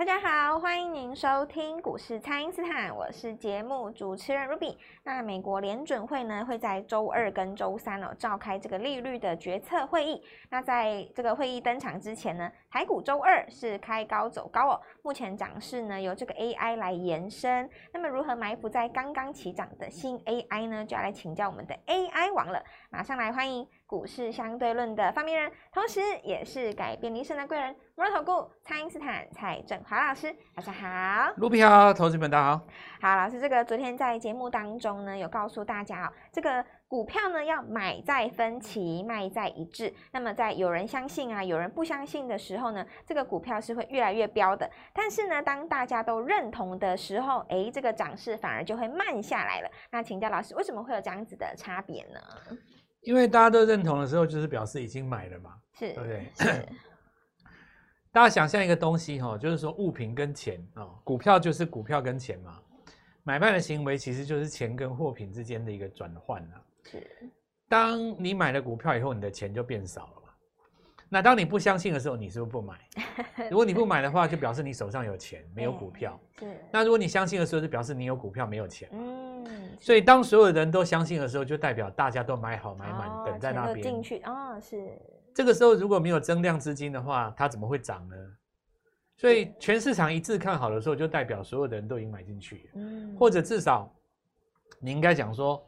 大家好，欢迎您收听股市蔡恩斯坦，我是节目主持人 Ruby。那美国联准会呢会在周二跟周三哦召开这个利率的决策会议。那在这个会议登场之前呢，台股周二是开高走高哦。目前涨势呢由这个 AI 来延伸。那么如何埋伏在刚刚起涨的新 AI 呢？就要来请教我们的 AI 王了。马上来欢迎股市相对论的发明人，同时也是改变你一生的贵人。摩尔投顾蔡因斯坦蔡振华老师，大家好，卢比好，投资们大家好。好，老师，这个昨天在节目当中呢，有告诉大家哦，这个股票呢要买在分歧，卖在一致。那么在有人相信啊，有人不相信的时候呢，这个股票是会越来越飙的。但是呢，当大家都认同的时候，诶，这个涨势反而就会慢下来了。那请教老师，为什么会有这样子的差别呢？因为大家都认同的时候，就是表示已经买了嘛，是，对不对？是。大家想象一个东西哈，就是说物品跟钱啊，股票就是股票跟钱嘛，买卖的行为其实就是钱跟货品之间的一个转换啊。是，当你买了股票以后，你的钱就变少了嘛。那当你不相信的时候，你是不是不买？如果你不买的话，就表示你手上有钱，没有股票。对。那如果你相信的时候，就表示你有股票，没有钱。嗯。所以当所有人都相信的时候，就代表大家都买好买满，等在那边。进去啊，是。这个时候如果没有增量资金的话，它怎么会涨呢？所以全市场一致看好的时候，就代表所有的人都已经买进去，嗯，或者至少你应该讲说，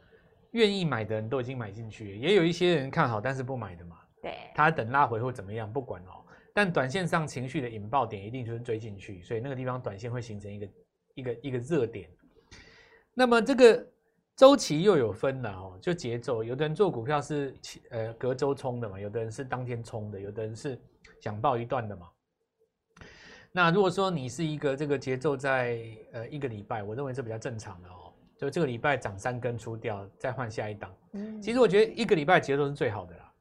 愿意买的人都已经买进去，也有一些人看好但是不买的嘛，对，他等拉回或怎么样，不管哦。但短线上情绪的引爆点一定就是追进去，所以那个地方短线会形成一个一个一个热点。那么这个。周期又有分了哦，就节奏，有的人做股票是呃隔周冲的嘛，有的人是当天冲的，有的人是想报一段的嘛。那如果说你是一个这个节奏在呃一个礼拜，我认为是比较正常的哦，就这个礼拜涨三根出掉，再换下一档。嗯，其实我觉得一个礼拜节奏是最好的啦，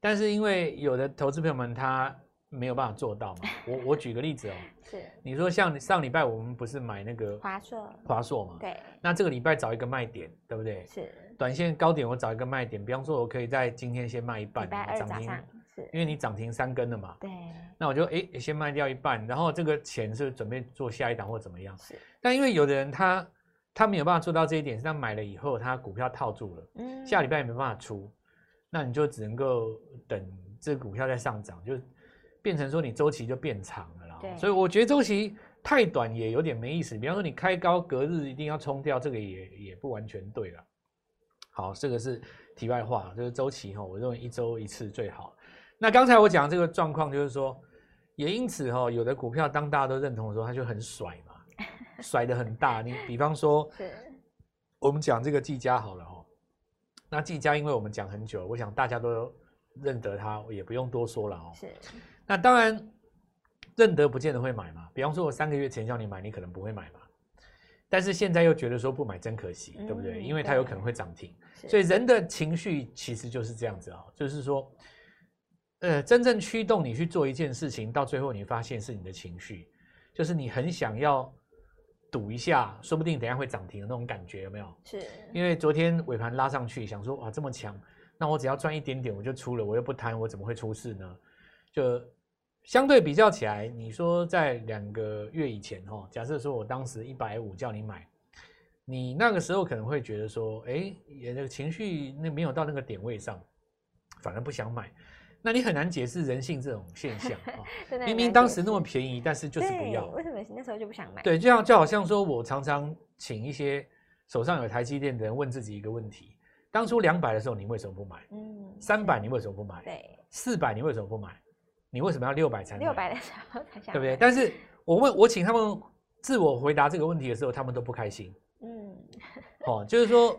但是因为有的投资朋友们他。没有办法做到嘛？我我举个例子哦，是你说像上礼拜我们不是买那个华硕华硕嘛？对，那这个礼拜找一个卖点，对不对？是短线高点我找一个卖点，比方说我可以在今天先卖一半，涨停，是因为你涨停三根了嘛？对，那我就哎先卖掉一半，然后这个钱是准备做下一档或怎么样？是，但因为有的人他他没有办法做到这一点，是他买了以后他股票套住了，嗯，下礼拜也没办法出，那你就只能够等这个股票在上涨，就。变成说你周期就变长了啦，所以我觉得周期太短也有点没意思。比方说你开高隔日一定要冲掉，这个也也不完全对了。好，这个是题外话，这个周期哈，我认为一周一次最好。那刚才我讲这个状况就是说，也因此哈，有的股票当大家都认同的时候，它就很甩嘛，甩的很大。你比方说，我们讲这个技嘉好了哈，那技嘉因为我们讲很久，我想大家都认得它，也不用多说了哦。是。那当然，认得不见得会买嘛。比方说，我三个月前叫你买，你可能不会买嘛。但是现在又觉得说不买真可惜，对不对？因为它有可能会涨停。所以人的情绪其实就是这样子啊，就是说，呃，真正驱动你去做一件事情，到最后你发现是你的情绪，就是你很想要赌一下，说不定等下会涨停的那种感觉，有没有？是。因为昨天尾盘拉上去，想说哇这么强，那我只要赚一点点我就出了，我又不贪，我怎么会出事呢？就。相对比较起来，你说在两个月以前哈，假设说我当时一百五叫你买，你那个时候可能会觉得说，哎，也那个情绪那没有到那个点位上，反而不想买，那你很难解释人性这种现象 啊。明明当时那么便宜，但是就是不要。为什么那时候就不想买？对，就像就好像说我常常请一些手上有台积电的人问自己一个问题：当初两百的时候你为什么不买？嗯，三百你为什么不买？对，四百你为什么不买？你为什么要六百才买？六百的时候才想，对不对？但是我问，我请他们自我回答这个问题的时候，他们都不开心。嗯，哦，就是说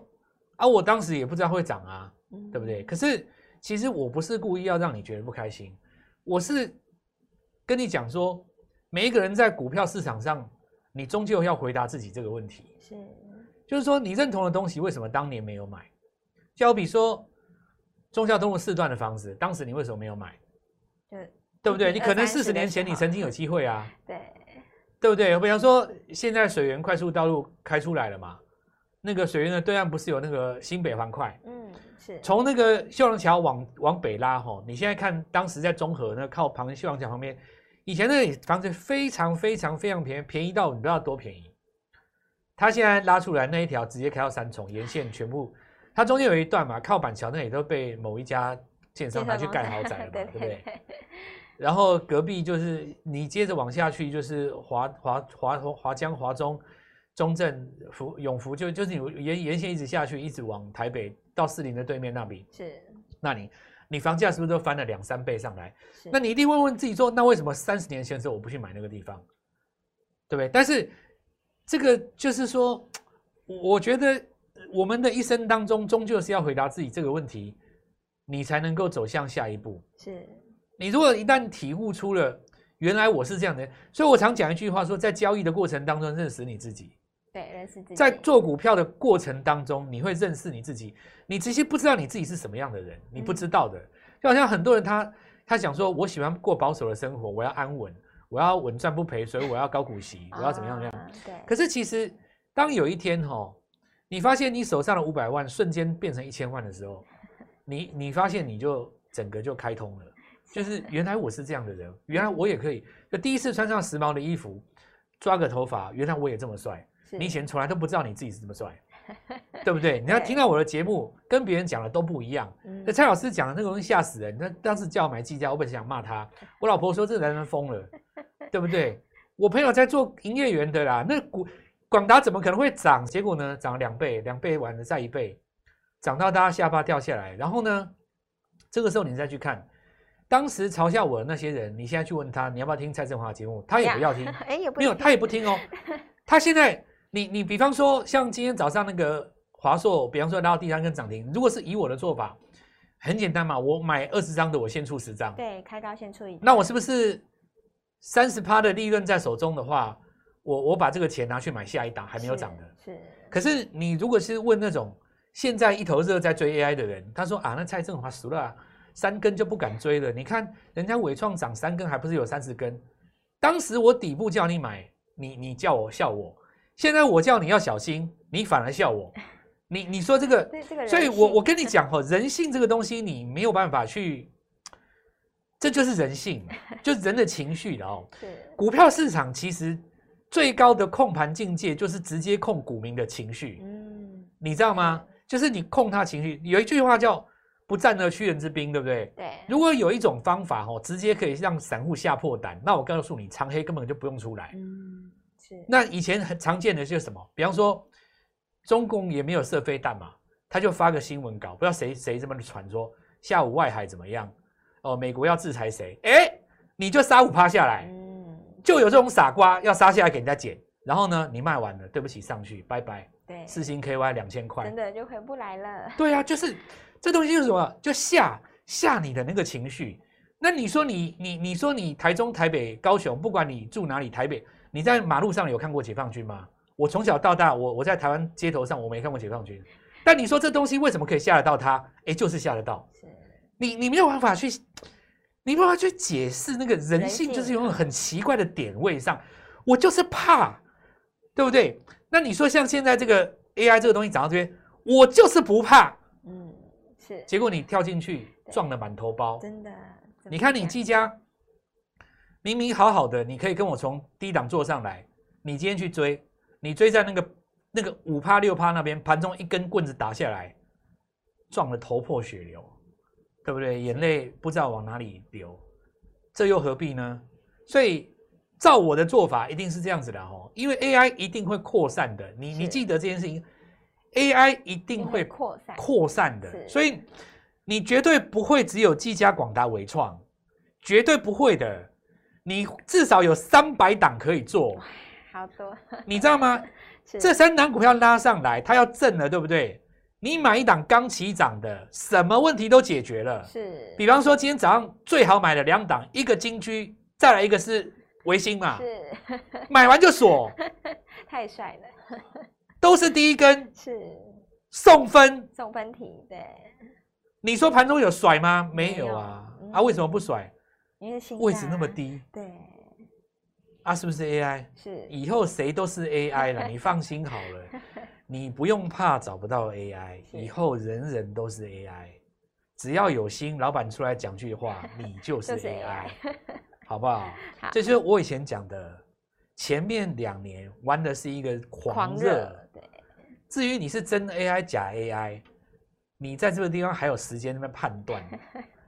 啊，我当时也不知道会涨啊，嗯、对不对？可是其实我不是故意要让你觉得不开心，我是跟你讲说，每一个人在股票市场上，你终究要回答自己这个问题。是，就是说你认同的东西，为什么当年没有买？就好比说中孝东路四段的房子，当时你为什么没有买？对。对不对？你可能四十年前你曾经有机会啊，对，对不对？比方说现在水源快速道路开出来了嘛，那个水源的对岸不是有那个新北环快？嗯，是。从那个秀朗桥往往北拉吼，你现在看当时在中和那靠旁秀朗桥旁边以前那里房子非常非常非常便宜，便宜到你不知道多便宜。它现在拉出来那一条直接开到三重沿线全部，它中间有一段嘛，靠板桥那里都被某一家建商拿去盖豪宅了嘛，对不对？然后隔壁就是你接着往下去就是华华华华江华中中正福永福，就就是你沿沿线一直下去，一直往台北到士林的对面那里是，那你你房价是不是都翻了两三倍上来？那你一定会问自己说，那为什么三十年前的时候我不去买那个地方，对不对？但是。这个就是说，我觉得我们的一生当中，终究是要回答自己这个问题，你才能够走向下一步。是，你如果一旦体悟出了原来我是这样的，所以我常讲一句话说，在交易的过程当中认识你自己。对，认识自己。在做股票的过程当中，你会认识你自己。你其实不知道你自己是什么样的人，你不知道的。就好像很多人他他想说，我喜欢过保守的生活，我要安稳。我要稳赚不赔，所以我要高股息，我要怎么样？这样？对。可是其实，当有一天哈，你发现你手上的五百万瞬间变成一千万的时候，你你发现你就整个就开通了，就是原来我是这样的人，原来我也可以。就第一次穿上时髦的衣服，抓个头发，原来我也这么帅。你以前从来都不知道你自己是这么帅，对不对？你要听到我的节目，跟别人讲的都不一样。那蔡老师讲的那个东西吓死人。那当时叫我买计价，我本想骂他。我老婆说这男人疯了。对不对？我朋友在做营业员的啦，那股广达怎么可能会涨？结果呢，涨了两倍，两倍完了再一倍，涨到大家下巴掉下来。然后呢，这个时候你再去看，当时嘲笑我的那些人，你现在去问他，你要不要听蔡振华的节目？他也不要听，哎，没有，他也不听哦。他现在，你你比方说，像今天早上那个华硕，比方说拉到第三根涨停，如果是以我的做法，很简单嘛，我买二十张的，我先出十张，对，开高先出一，那我是不是？三十趴的利润在手中的话，我我把这个钱拿去买下一档还没有涨的。是，是。可是你如果是问那种现在一头热在追 AI 的人，他说啊，那蔡振华熟了，三根就不敢追了。你看人家伟创涨三根，还不是有三十根？当时我底部叫你买，你你叫我笑我，现在我叫你要小心，你反而笑我。你你说这个，这个、所以我我跟你讲哈，人性这个东西你没有办法去。这就是人性，就是人的情绪的哦。股票市场其实最高的控盘境界就是直接控股民的情绪。嗯，你知道吗？就是你控他情绪。有一句话叫“不战而屈人之兵”，对不对？对。如果有一种方法哦，直接可以让散户吓破胆，那我告诉你，长黑根本就不用出来。嗯，是。那以前很常见的就是什么？比方说，中共也没有射飞弹嘛，他就发个新闻稿，不知道谁谁这么传说，下午外海怎么样？哦，美国要制裁谁？哎，你就杀五趴下来，嗯，就有这种傻瓜要杀下来给人家捡，然后呢，你卖完了，对不起，上去，拜拜。对，四星 KY 两千块，真的就回不来了。对啊，就是这东西就是什么？就吓吓你的那个情绪。那你说你你你说你台中、台北、高雄，不管你住哪里，台北你在马路上有看过解放军吗？我从小到大，我我在台湾街头上我没看过解放军。但你说这东西为什么可以吓得到他？哎，就是吓得到。是。你你没有办法去，你没有办法去解释那个人性，就是有种很奇怪的点位上，我就是怕，对不对？那你说像现在这个 AI 这个东西涨到这边，我就是不怕，嗯，是。结果你跳进去撞了满头包，真的。你看你技嘉，明明好好的，你可以跟我从低档坐上来，你今天去追，你追在那个那个五趴六趴那边，盘中一根棍子打下来，撞得头破血流。对不对？眼泪不知道往哪里流，这又何必呢？所以照我的做法，一定是这样子的哦。因为 AI 一定会扩散的，你你记得这件事情，AI 一定会扩散扩散的，所以你绝对不会只有技嘉、广达、纬创，绝对不会的。你至少有三百档可以做，好多，你知道吗？这三档股票拉上来，它要震了，对不对？你买一档刚起涨的，什么问题都解决了。是，比方说今天早上最好买的两档，一个金居，再来一个是维新嘛。是，买完就锁。太帅了，都是第一根。是，送分。送分题，对。你说盘中有甩吗？没有啊。有啊，为什么不甩？因为位置那么低。对。啊，是不是 AI？是。以后谁都是 AI 了，你放心好了。你不用怕找不到 AI，以后人人都是 AI，只要有心，老板出来讲句话，你就 是 AI。好不好？好，这就是我以前讲的，前面两年玩的是一个狂热。狂热对。至于你是真 AI 假 AI，你在这个地方还有时间那边判断。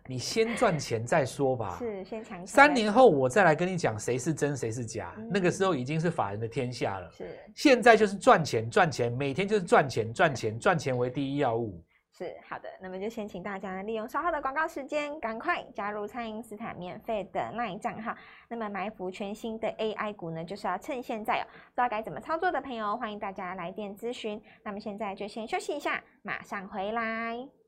你先赚钱再说吧。是，先抢。三年后我再来跟你讲谁是真谁是假，嗯，那个时候已经是法人的天下了。是，现在就是赚钱赚钱，每天就是赚钱赚钱赚钱为第一要务。是，好的，那么就先请大家利用稍后的广告时间，赶快加入蔡因斯坦免费的 LINE 账号。那么埋伏全新的 AI 股呢，就是要趁现在哦。不知道该怎么操作的朋友，欢迎大家来电咨询。那么现在就先休息一下，马上回来。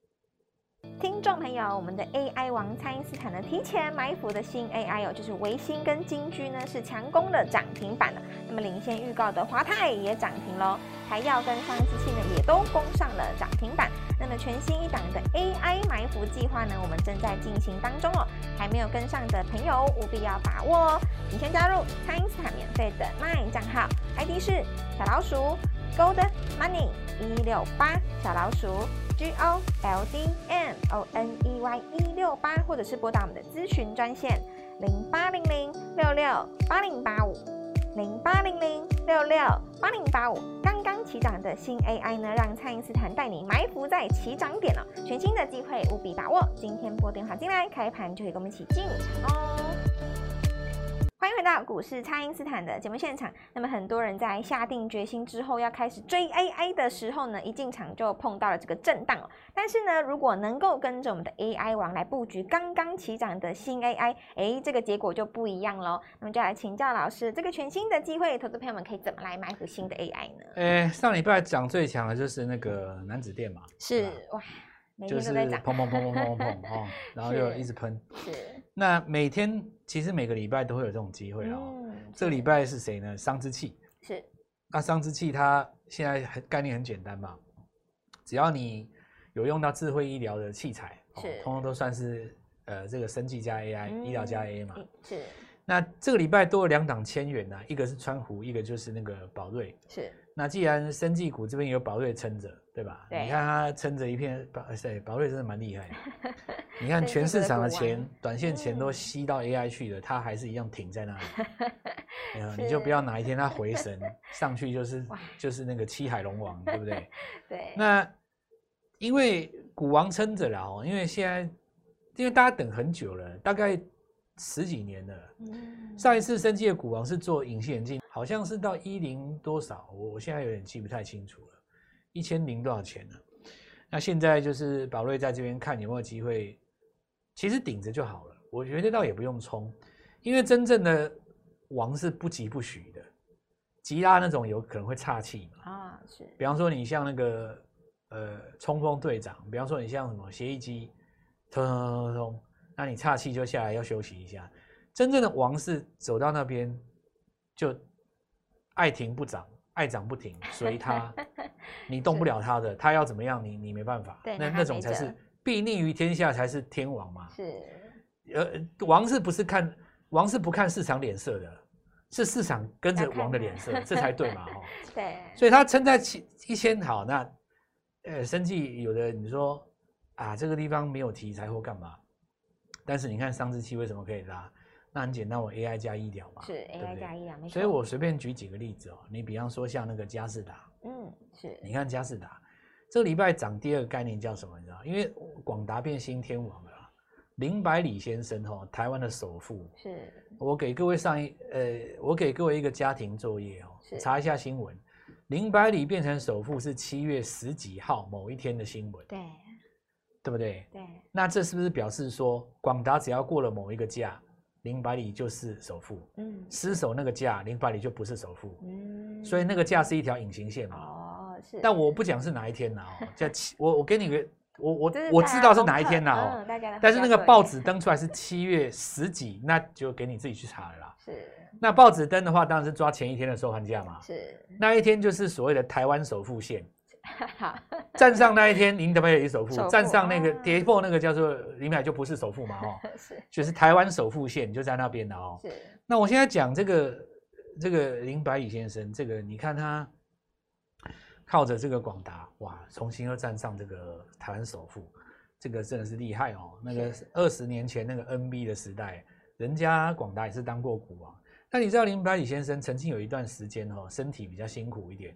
听众朋友，我们的 AI 王蔡因斯坦呢，提前埋伏的新 AI 哦，就是维新跟金居呢，是强攻的涨停板了。那么领先预告的华泰也涨停喽，台燿跟上一次呢也都攻上了涨停板。那么全新一档的 AI 埋伏计划呢，我们正在进行当中哦，还没有跟上的朋友务必要把握哦。你先加入蔡因斯坦免费的 LINE 账号，ID 是小老鼠 Gold Money 一六八小老鼠。G O L D M O N E Y 一六八，或者是拨打我们的咨询专线零八零零六六八零八五零八零零六六八零八五。刚刚起涨的新 AI 呢，让蔡因斯坦带你埋伏在起涨点了，全新的机会务必把握。今天拨电话进来，开盘就可以跟我们一起进场哦。欢迎回到股市，蔡因斯坦的节目现场。那么很多人在下定决心之后要开始追 AI 的时候呢，一进场就碰到了这个震荡。但是呢，如果能够跟着我们的 AI 王来布局刚刚起涨的新 AI，哎，这个结果就不一样喽。那么就来请教老师，这个全新的机会，投资朋友们可以怎么来埋伏新的 AI 呢？哎，上礼拜涨最强的就是那个南子电嘛，是哇。就是砰砰砰砰砰砰 砰哦，然后就一直喷。是。那每天其实每个礼拜都会有这种机会哦。嗯。这个礼拜是谁呢？商之气。是。那商之气它现在很概念很简单嘛，只要你有用到智慧医疗的器材，是，通通都算是呃这个生技加 AI、嗯、医疗加 AI 嘛。是。那这个礼拜多了两档千元呢，一个是川湖，一个就是那个宝瑞。是。那既然生技股这边有宝瑞撑着。对吧？对，你看它撑着一片宝，对，宝瑞真的蛮厉害。你看全市场的钱，短线钱都吸到 AI 去了，它、嗯、还是一样停在那里。你就不要哪一天它回神上去，就是就是那个七海龙王，对不对？对。那因为股王撑着了哦，因为现在因为大家等很久了，大概十几年了。嗯、上一次升级的股王是做隐形眼镜，好像是到一零多少，我我现在有点记不太清楚了。一千零多少钱呢？那现在就是宝瑞在这边看有没有机会，其实顶着就好了。我觉得倒也不用冲，因为真正的王是不急不徐的，急拉那种有可能会岔气嘛。啊，是。比方说你像那个呃冲锋队长，比方说你像什么协议机，通通通通，那你岔气就下来要休息一下。真正的王是走到那边就爱停不涨。爱涨不停，随他，你动不了他的，他要怎么样，你你没办法。那那种才是必逆于天下才是天王嘛。是，呃，王是不是看王是不看市场脸色的，是市场跟着王的脸色，这才对嘛？哦，对。所以他撑在一千好，那呃，生计有的你说啊，这个地方没有题材或干嘛，但是你看上次期为什么可以拉？那很简单，我 AI 加医疗嘛，是 AI 加医疗，没错。所以我随便举几个例子哦，你比方说像那个嘉士达，嗯，是。你看嘉士达，这个礼拜涨第二个概念叫什么？你知道？因为广达变新天王了。林百里先生哦，台湾的首富，是。我给各位上一呃，我给各位一个家庭作业哦，查一下新闻。林百里变成首富是七月十几号某一天的新闻，对，对不对？对。那这是不是表示说广达只要过了某一个价？林百里就是首富，嗯，失守那个价，零百里就不是首富，嗯，所以那个价是一条隐形线嘛，哦，是，但我不讲是哪一天呐，哦，在七，我我给你个，我我我知道是哪一天呐，哦，但是那个报纸登出来是七月十几，那就给你自己去查了啦，是，那报纸登的话，当然是抓前一天的收盘价嘛，是，那一天就是所谓的台湾首富线。好，站上那一天，林德也是首富；站上那个跌破那个叫做林百就不是首富嘛，哦，是，就是台湾首富线就在那边的哦。是，那我现在讲这个这个林百里先生，这个你看他靠着这个广达，哇，重新又站上这个台湾首富，这个真的是厉害哦。那个二十年前那个 NB 的时代，人家广达也是当过股王。那你知道林百里先生曾经有一段时间哦，身体比较辛苦一点，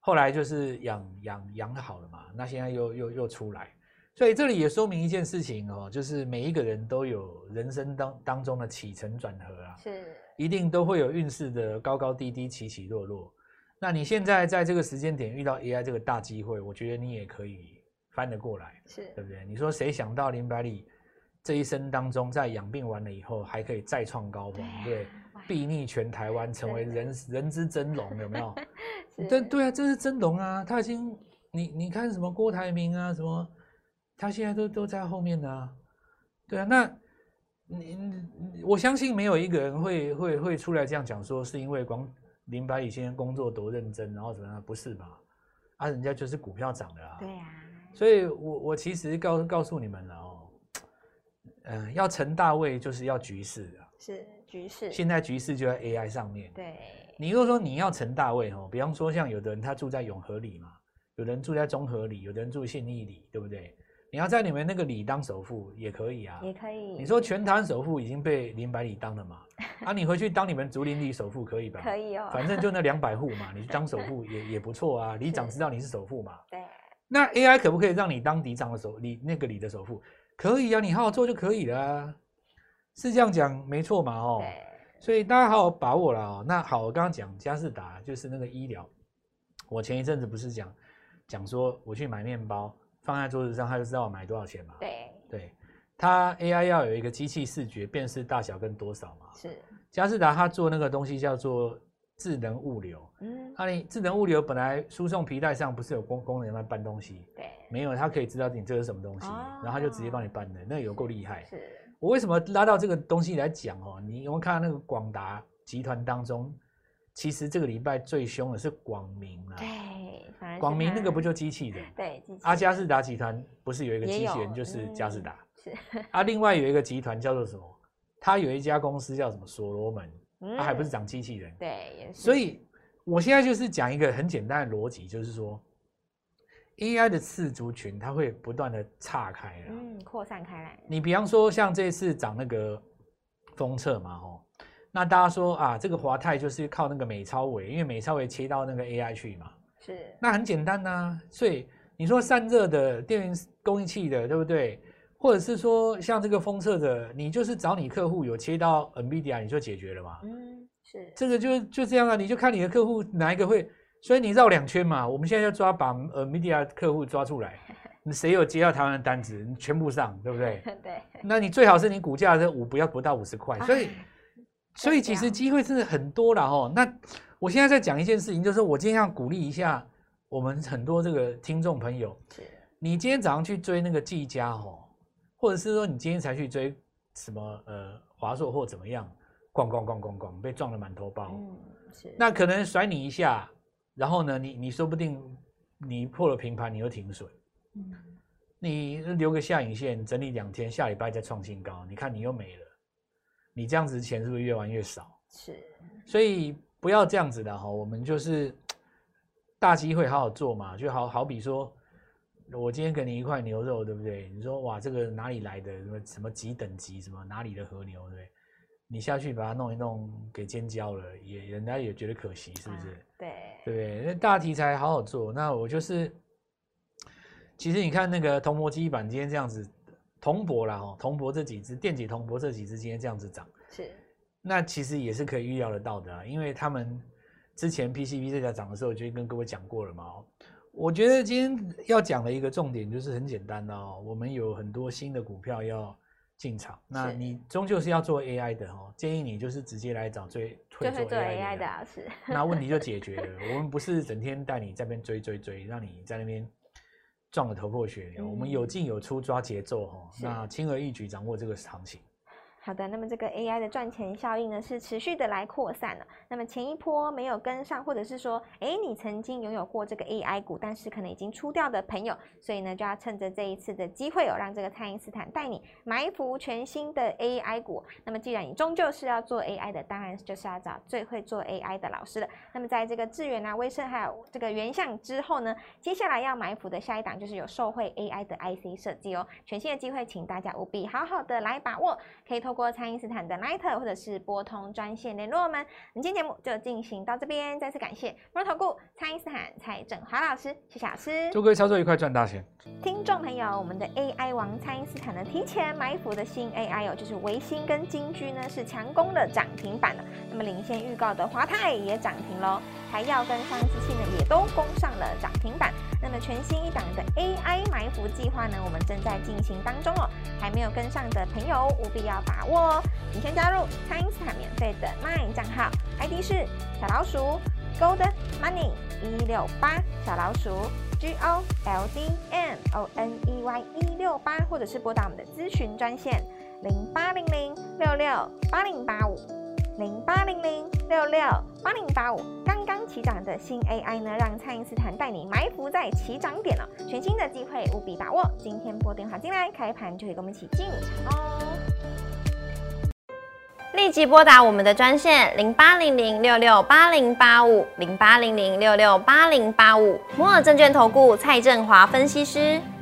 后来就是养养养好了嘛，那现在又又又出来，所以这里也说明一件事情哦，就是每一个人都有人生当当中的起承转合啊，是一定都会有运势的高高低低、起起落落。那你现在在这个时间点遇到 AI 这个大机会，我觉得你也可以翻得过来，是对不对？你说谁想到林百里这一生当中，在养病完了以后，还可以再创高峰，对？睥睨全台湾，成为人人之真龙，有没有？对对啊，这是真龙啊！他已经，你你看什么郭台铭啊，什么，他现在都都在后面呢、啊。对啊，那你我相信没有一个人会会会出来这样讲说，是因为光林百里先生工作多认真，然后怎么样？不是吧？啊，人家就是股票涨的啊。对啊。所以我我其实告告诉你们了哦，嗯、呃，要成大位就是要局势啊。是。局势现在局势就在 AI 上面。对，你如果说你要成大位哦，比方说像有的人他住在永和里嘛，有人住在中和里，有的人住信义里，对不对？你要在你们那个里当首富也可以啊，也可以。你说全台首富已经被林百里当了嘛？啊，你回去当你们竹林里首富可以吧？可以哦，反正就那两百户嘛，你当首富也 也不错啊。里长知道你是首富嘛？对。那 AI 可不可以让你当里长的首里那个里的首富？可以啊，你好好做就可以了啊。是这样讲没错嘛？哦，所以大家好好把握了哦。那好，我刚刚讲佳士达就是那个医疗，我前一阵子不是讲讲说我去买面包放在桌子上，他就知道我买多少钱嘛？对对，他 AI 要有一个机器视觉辨识大小跟多少嘛？是佳士达他做那个东西叫做智能物流，嗯，那你智能物流本来输送皮带上不是有工工人来搬东西？对，没有，他可以知道你这是什么东西，然后他就直接帮你搬的，那有够厉害。是。我为什么拉到这个东西来讲哦？你有没有看到那个广达集团当中，其实这个礼拜最凶的是广明啊。对，广明那个不就机器人？对，阿加士达集团不是有一个机器人，就是加士达。是。啊，另外有一个集团叫做什么？它有一家公司叫什么？所罗门，他还不是讲机器人。对，也是。所以我现在就是讲一个很简单的逻辑，就是说。AI 的次族群，它会不断的岔开了，嗯，扩散开来。你比方说，像这次涨那个封测嘛，吼，那大家说啊，这个华泰就是靠那个美超伟，因为美超伟切到那个 AI 去嘛，是。那很简单呐、啊，所以你说散热的电源供应器的，对不对？或者是说像这个封测的，你就是找你客户有切到 NVIDIA，你就解决了嘛。嗯，是。这个就就这样啊，你就看你的客户哪一个会。所以你绕两圈嘛，我们现在要抓把呃 media 客户抓出来，你谁有接到台湾的单子，你全部上，对不对？对。那你最好是你股价是五不要不到五十块，所以 所以其实机会是很多了哦。那我现在在讲一件事情，就是我今天要鼓励一下我们很多这个听众朋友，你今天早上去追那个技嘉哦，或者是说你今天才去追什么呃华硕或怎么样，咣咣咣咣咣被撞了满头包，嗯，是。那可能甩你一下。然后呢，你你说不定你破了平盘，你又停损，嗯，你留个下影线，整理两天，下礼拜再创新高，你看你又没了，你这样子钱是不是越玩越少？是，所以不要这样子的哈，我们就是大机会好好做嘛，就好好比说，我今天给你一块牛肉，对不对？你说哇，这个哪里来的？什么什么几等级？什么哪里的和牛？对不对？你下去把它弄一弄，给煎焦了，也人家也觉得可惜，是不是？啊、对，对不对？那大题材好好做。那我就是，其实你看那个铜箔基板今天这样子，铜箔啦哈，铜箔这几只电解铜箔这几只今天这样子涨，是。那其实也是可以预料得到的啊，因为他们之前 PCB 这家涨的时候，我就跟各位讲过了嘛。我觉得今天要讲的一个重点就是很简单的哦，我们有很多新的股票要。进场，那你终究是要做 AI 的哦，建议你就是直接来找最会做 AI 的，老师。那问题就解决了。我们不是整天带你在那边追追追，让你在那边撞得头破血流。我们有进有出，抓节奏哈，那轻而易举掌握这个行情。好的，那么这个 AI 的赚钱效应呢，是持续的来扩散了。那么前一波没有跟上，或者是说，哎，你曾经拥有过这个 AI 股，但是可能已经出掉的朋友，所以呢，就要趁着这一次的机会哦，让这个蔡因斯坦带你埋伏全新的 AI 股。那么既然你终究是要做 AI 的，当然就是要找最会做 AI 的老师了。那么在这个智原啊、威盛还有这个原相之后呢，接下来要埋伏的下一档就是有受惠 AI 的 IC 设计哦。全新的机会，请大家务必好好的来把握，可以投。透过蔡因斯坦的 Line 或者是拨通专线联络我们。今天节目就进行到这边，再次感谢摩尔投顾蔡因斯坦蔡振华老师，谢谢老师。祝各位操作愉快，赚大钱。听众朋友，我们的 AI 王蔡因斯坦呢，提前埋伏的新 AI 哦，就是维新跟金居呢是强攻的涨停板了。那么领先预告的华泰也涨停喽，台燿跟上一次性呢也都攻上了涨停板。那么全新一档的 AI 埋伏计划呢，我们正在进行当中哦，还没有跟上的朋友务必要把握哦。请先加入蔡因斯坦免费的 LINE 账号，ID 是小老鼠 Gold Money 一六八，小老鼠 G O L D M O N E Y 一六八，或者是拨打我们的咨询专线零八零零六六八零八五零八零零六六八零八五。刚刚起涨的新 AI 呢，让蔡因斯坦带你埋伏在起涨点了，全新的机会务必把握。今天拨电话进来，开盘就可以跟我们一起进场哦。立即拨打我们的专线零八零零六六八零八五零八零零六六八零八五摩尔证券投顾蔡振华分析师。